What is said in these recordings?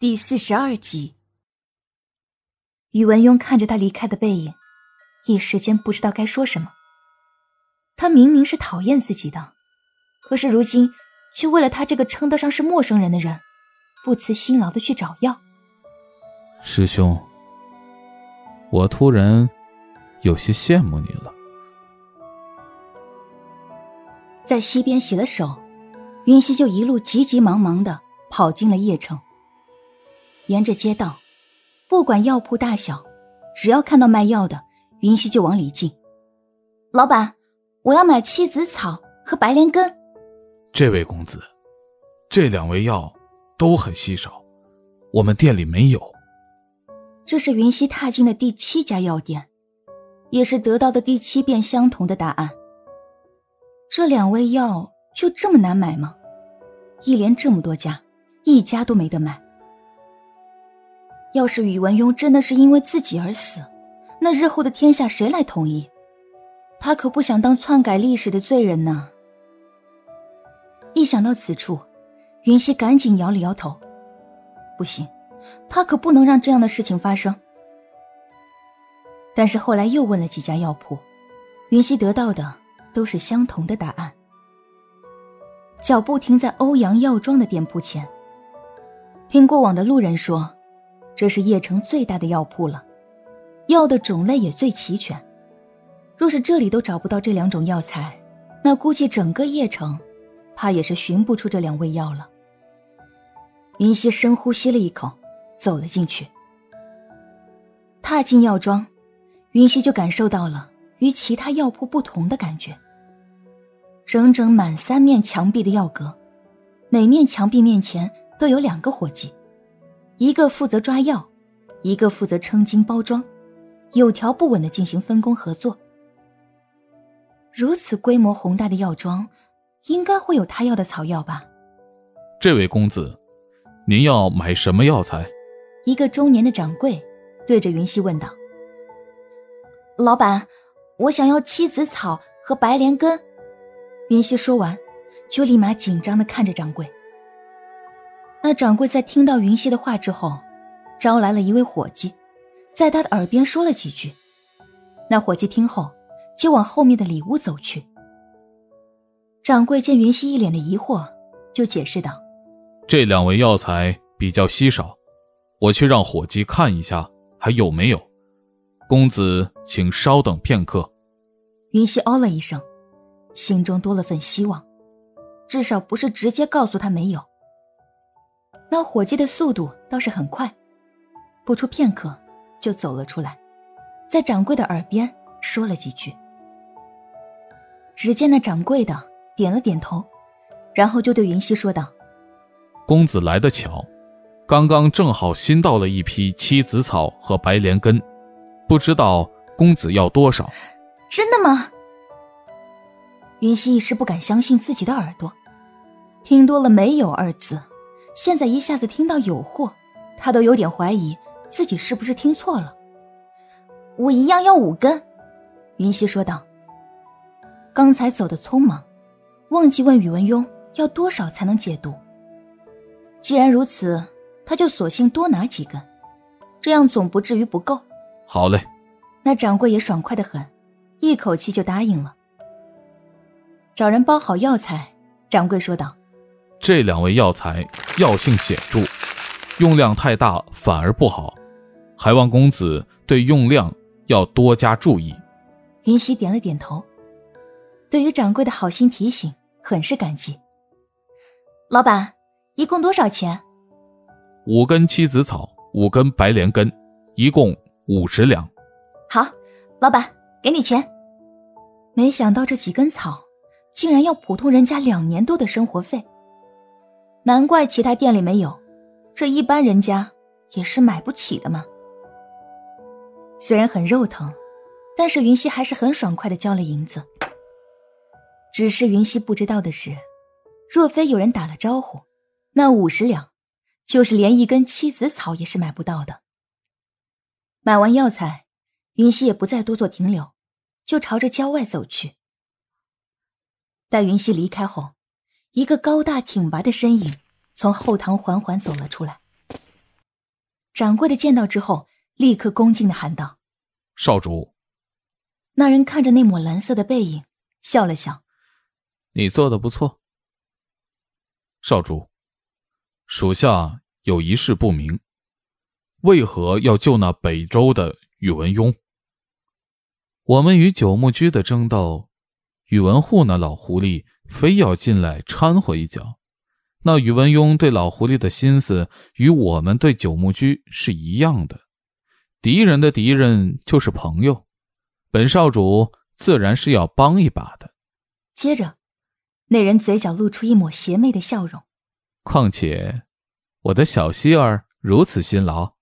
第四十二集，宇文邕看着他离开的背影，一时间不知道该说什么。他明明是讨厌自己的，可是如今却为了他这个称得上是陌生人的人，不辞辛劳的去找药。师兄，我突然有些羡慕你了。在溪边洗了手，云溪就一路急急忙忙的跑进了邺城。沿着街道，不管药铺大小，只要看到卖药的，云溪就往里进。老板，我要买七子草和白莲根。这位公子，这两味药都很稀少，我们店里没有。这是云溪踏进的第七家药店，也是得到的第七遍相同的答案。这两味药就这么难买吗？一连这么多家，一家都没得买。要是宇文邕真的是因为自己而死，那日后的天下谁来统一？他可不想当篡改历史的罪人呢。一想到此处，云溪赶紧摇了摇头，不行，他可不能让这样的事情发生。但是后来又问了几家药铺，云溪得到的都是相同的答案。脚步停在欧阳药妆的店铺前，听过往的路人说。这是邺城最大的药铺了，药的种类也最齐全。若是这里都找不到这两种药材，那估计整个邺城，怕也是寻不出这两味药了。云溪深呼吸了一口，走了进去。踏进药庄，云溪就感受到了与其他药铺不同的感觉。整整满三面墙壁的药阁，每面墙壁面前都有两个伙计。一个负责抓药，一个负责称斤包装，有条不紊的进行分工合作。如此规模宏大的药庄，应该会有他要的草药吧？这位公子，您要买什么药材？一个中年的掌柜对着云溪问道：“老板，我想要七子草和白莲根。”云溪说完，就立马紧张的看着掌柜。那掌柜在听到云溪的话之后，招来了一位伙计，在他的耳边说了几句。那伙计听后，就往后面的里屋走去。掌柜见云溪一脸的疑惑，就解释道：“这两味药材比较稀少，我去让伙计看一下还有没有。公子请稍等片刻。”云溪哦了一声，心中多了份希望，至少不是直接告诉他没有。那伙计的速度倒是很快，不出片刻就走了出来，在掌柜的耳边说了几句。只见那掌柜的点了点头，然后就对云溪说道：“公子来得巧，刚刚正好新到了一批七子草和白莲根，不知道公子要多少？”真的吗？云溪一时不敢相信自己的耳朵，听多了“没有”二字。现在一下子听到有货，他都有点怀疑自己是不是听错了。我一样要五根，云溪说道。刚才走的匆忙，忘记问宇文邕要多少才能解毒。既然如此，他就索性多拿几根，这样总不至于不够。好嘞，那掌柜也爽快的很，一口气就答应了。找人包好药材，掌柜说道。这两味药材药性显著，用量太大反而不好，还望公子对用量要多加注意。云溪点了点头，对于掌柜的好心提醒，很是感激。老板，一共多少钱？五根七子草，五根白莲根，一共五十两。好，老板，给你钱。没想到这几根草，竟然要普通人家两年多的生活费。难怪其他店里没有，这一般人家也是买不起的嘛。虽然很肉疼，但是云溪还是很爽快的交了银子。只是云溪不知道的是，若非有人打了招呼，那五十两就是连一根七子草也是买不到的。买完药材，云溪也不再多做停留，就朝着郊外走去。待云溪离开后。一个高大挺拔的身影从后堂缓缓走了出来，掌柜的见到之后，立刻恭敬的喊道：“少主。”那人看着那抹蓝色的背影，笑了笑：“你做的不错。”少主，属下有一事不明，为何要救那北周的宇文邕？我们与九牧居的争斗，宇文护那老狐狸非要进来掺和一脚。那宇文邕对老狐狸的心思与我们对九牧居是一样的，敌人的敌人就是朋友，本少主自然是要帮一把的。接着。那人嘴角露出一抹邪魅的笑容。况且，我的小希儿如此辛劳，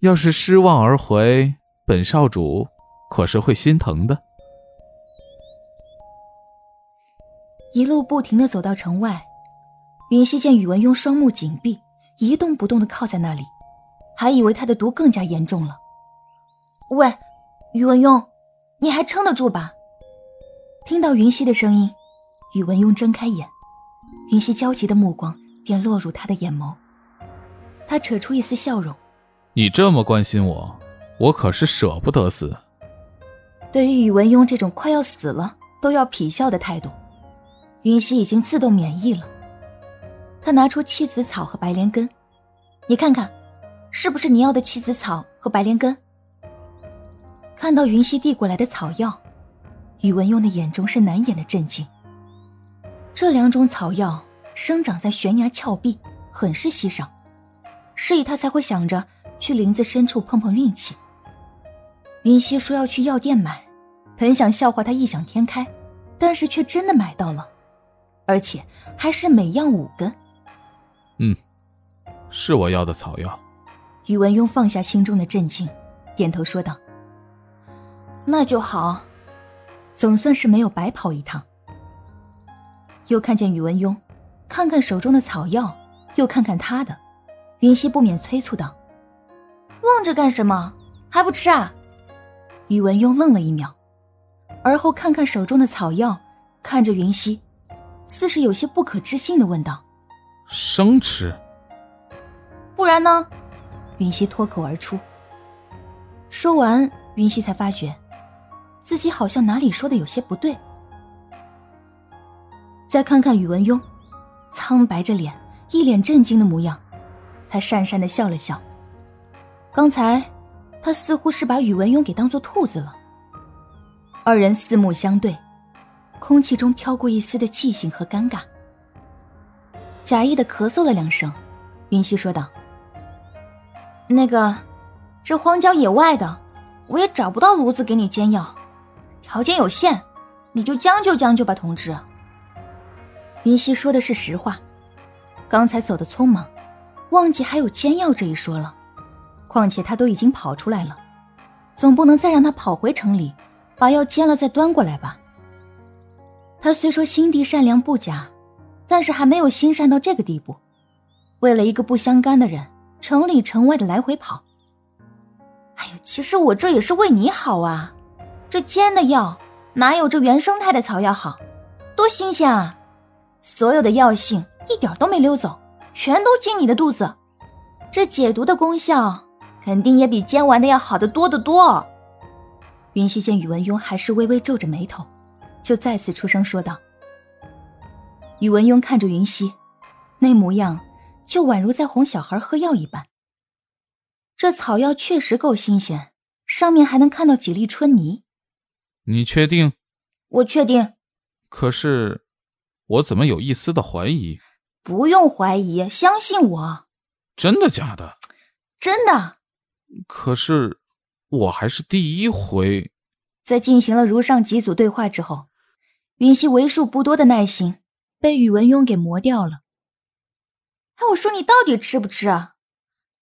要是失望而回，本少主可是会心疼的。一路不停的走到城外，云溪见宇文邕双目紧闭，一动不动的靠在那里，还以为他的毒更加严重了。喂，宇文邕，你还撑得住吧？听到云溪的声音。宇文邕睁开眼，云溪焦急的目光便落入他的眼眸。他扯出一丝笑容：“你这么关心我，我可是舍不得死。”对于宇文邕这种快要死了都要痞笑的态度，云溪已经自动免疫了。他拿出七子草和白莲根，你看看，是不是你要的七子草和白莲根？看到云溪递过来的草药，宇文邕的眼中是难掩的震惊。这两种草药生长在悬崖峭壁，很是稀少，所以他才会想着去林子深处碰碰运气。云溪说要去药店买，本想笑话他异想天开，但是却真的买到了，而且还是每样五根。嗯，是我要的草药。宇文邕放下心中的震惊，点头说道：“那就好，总算是没有白跑一趟。”又看见宇文邕，看看手中的草药，又看看他的，云溪不免催促道：“愣着干什么？还不吃啊？”宇文邕愣了一秒，而后看看手中的草药，看着云溪，似是有些不可置信的问道：“生吃？不然呢？”云溪脱口而出。说完，云溪才发觉，自己好像哪里说的有些不对。再看看宇文邕，苍白着脸，一脸震惊的模样。他讪讪的笑了笑。刚才，他似乎是把宇文邕给当做兔子了。二人四目相对，空气中飘过一丝的寂静和尴尬。假意的咳嗽了两声，云溪说道：“那个，这荒郊野外的，我也找不到炉子给你煎药，条件有限，你就将就将就吧，同志。”云溪说的是实话，刚才走的匆忙，忘记还有煎药这一说了。况且他都已经跑出来了，总不能再让他跑回城里，把药煎了再端过来吧。他虽说心地善良不假，但是还没有心善到这个地步，为了一个不相干的人，城里城外的来回跑。哎呦，其实我这也是为你好啊，这煎的药哪有这原生态的草药好，多新鲜啊！所有的药性一点都没溜走，全都进你的肚子，这解毒的功效肯定也比煎完的要好得多得多。云溪见宇文邕还是微微皱着眉头，就再次出声说道：“宇文邕看着云溪，那模样就宛如在哄小孩喝药一般。这草药确实够新鲜，上面还能看到几粒春泥。你确定？我确定。可是。”我怎么有一丝的怀疑？不用怀疑，相信我。真的假的？真的。可是我还是第一回。在进行了如上几组对话之后，云溪为数不多的耐心被宇文邕给磨掉了。哎，我说你到底吃不吃啊？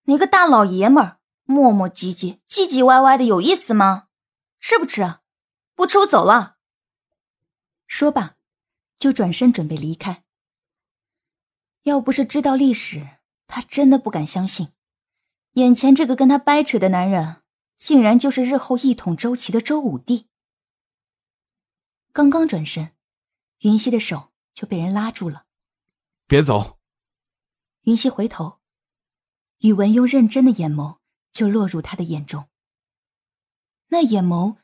你个大老爷们儿，磨磨唧唧、唧唧歪歪的，有意思吗？吃不吃？不吃我走了。说罢。就转身准备离开。要不是知道历史，他真的不敢相信，眼前这个跟他掰扯的男人，竟然就是日后一统周齐的周武帝。刚刚转身，云溪的手就被人拉住了。别走！云溪回头，宇文邕认真的眼眸就落入他的眼中。那眼眸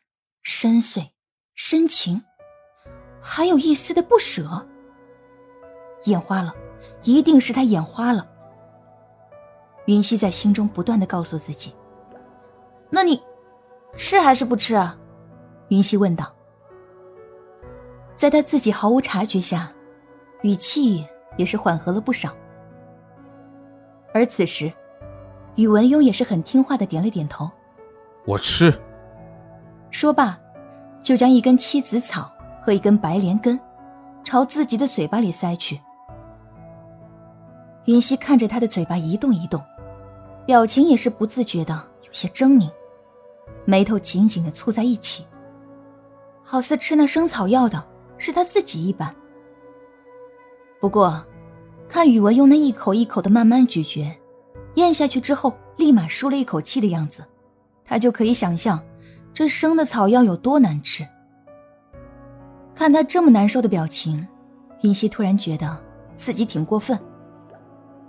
深邃、深情，还有一丝的不舍。眼花了，一定是他眼花了。云溪在心中不断的告诉自己：“那你吃还是不吃啊？”云溪问道。在他自己毫无察觉下，语气也是缓和了不少。而此时，宇文邕也是很听话的点了点头：“我吃。”说罢，就将一根七子草和一根白莲根朝自己的嘴巴里塞去。云溪看着他的嘴巴一动一动，表情也是不自觉的有些狰狞，眉头紧紧的蹙在一起，好似吃那生草药的是他自己一般。不过，看宇文用那一口一口的慢慢咀嚼，咽下去之后立马舒了一口气的样子，他就可以想象。这生的草药有多难吃？看他这么难受的表情，云溪突然觉得自己挺过分。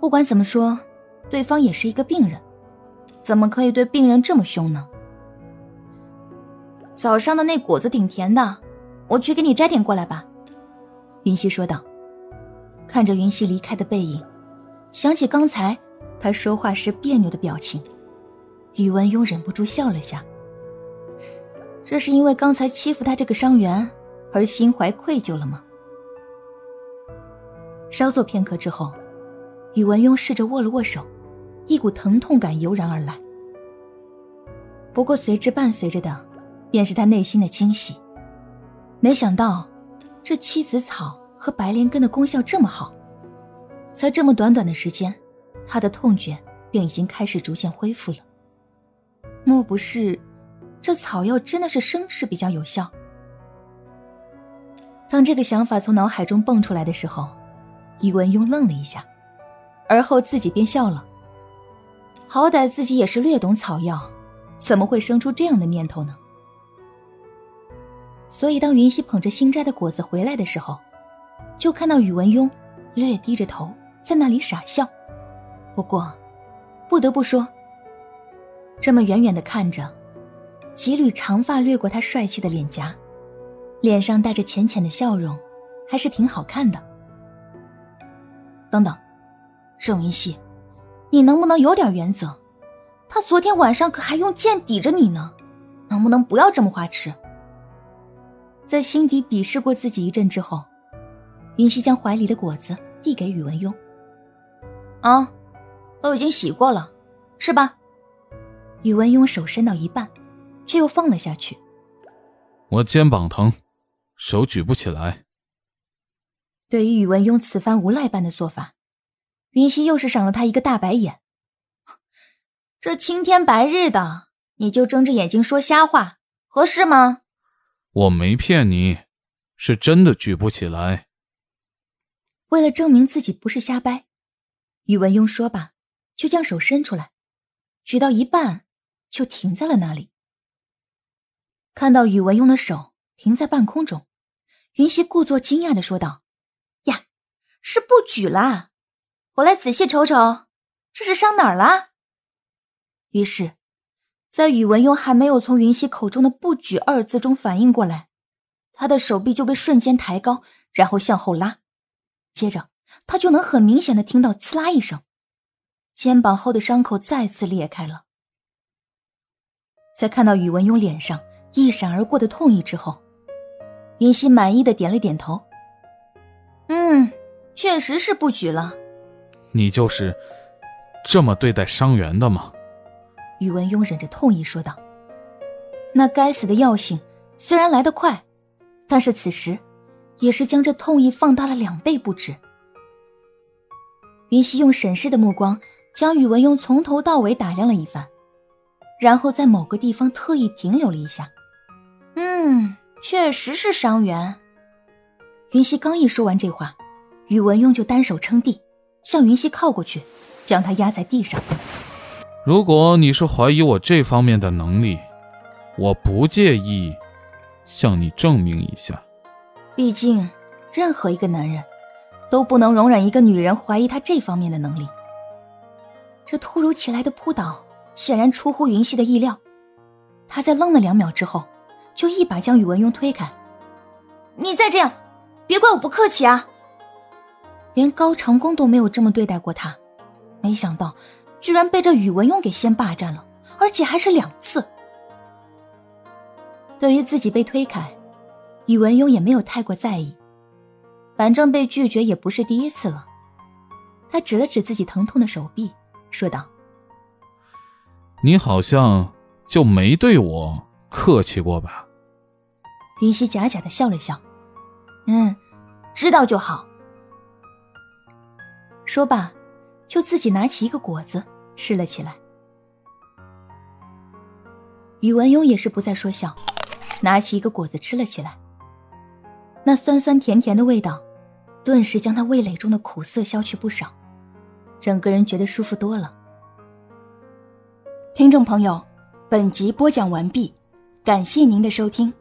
不管怎么说，对方也是一个病人，怎么可以对病人这么凶呢？早上的那果子挺甜的，我去给你摘点过来吧。”云溪说道。看着云溪离开的背影，想起刚才他说话时别扭的表情，宇文邕忍不住笑了下。这是因为刚才欺负他这个伤员而心怀愧疚了吗？稍作片刻之后，宇文邕试着握了握手，一股疼痛感油然而来。不过随之伴随着的，便是他内心的惊喜。没想到，这七子草和白莲根的功效这么好，才这么短短的时间，他的痛觉便已经开始逐渐恢复了。莫不是？这草药真的是生吃比较有效。当这个想法从脑海中蹦出来的时候，宇文邕愣了一下，而后自己便笑了。好歹自己也是略懂草药，怎么会生出这样的念头呢？所以当云溪捧着新摘的果子回来的时候，就看到宇文邕略低着头在那里傻笑。不过，不得不说，这么远远的看着。几缕长发掠过他帅气的脸颊，脸上带着浅浅的笑容，还是挺好看的。等等，郑云熙，你能不能有点原则？他昨天晚上可还用剑抵着你呢，能不能不要这么花痴？在心底鄙视过自己一阵之后，云溪将怀里的果子递给宇文邕。啊，都已经洗过了，吃吧。宇文邕手伸到一半。却又放了下去。我肩膀疼，手举不起来。对于宇文邕此番无赖般的做法，云溪又是赏了他一个大白眼。这青天白日的，你就睁着眼睛说瞎话，合适吗？我没骗你，是真的举不起来。为了证明自己不是瞎掰，宇文邕说罢，就将手伸出来，举到一半，就停在了那里。看到宇文邕的手停在半空中，云溪故作惊讶的说道：“呀，是不举啦！我来仔细瞅瞅，这是伤哪儿了？”于是，在宇文邕还没有从云溪口中的“不举”二字中反应过来，他的手臂就被瞬间抬高，然后向后拉，接着他就能很明显的听到“刺啦”一声，肩膀后的伤口再次裂开了。在看到宇文邕脸上，一闪而过的痛意之后，云溪满意的点了点头。嗯，确实是不举了。你就是这么对待伤员的吗？宇文邕忍着痛意说道。那该死的药性虽然来得快，但是此时也是将这痛意放大了两倍不止。云溪用审视的目光将宇文邕从头到尾打量了一番，然后在某个地方特意停留了一下。嗯，确实是伤员。云溪刚一说完这话，宇文邕就单手撑地，向云溪靠过去，将他压在地上。如果你是怀疑我这方面的能力，我不介意向你证明一下。毕竟，任何一个男人，都不能容忍一个女人怀疑他这方面的能力。这突如其来的扑倒，显然出乎云溪的意料。他在愣了两秒之后，就一把将宇文邕推开。你再这样，别怪我不客气啊！连高长恭都没有这么对待过他，没想到居然被这宇文邕给先霸占了，而且还是两次。对于自己被推开，宇文邕也没有太过在意，反正被拒绝也不是第一次了。他指了指自己疼痛的手臂，说道：“你好像就没对我客气过吧？”云溪假假的笑了笑：“嗯，知道就好。”说罢，就自己拿起一个果子吃了起来。宇文邕也是不再说笑，拿起一个果子吃了起来。那酸酸甜甜的味道，顿时将他味蕾中的苦涩消去不少。整个人觉得舒服多了。听众朋友，本集播讲完毕，感谢您的收听。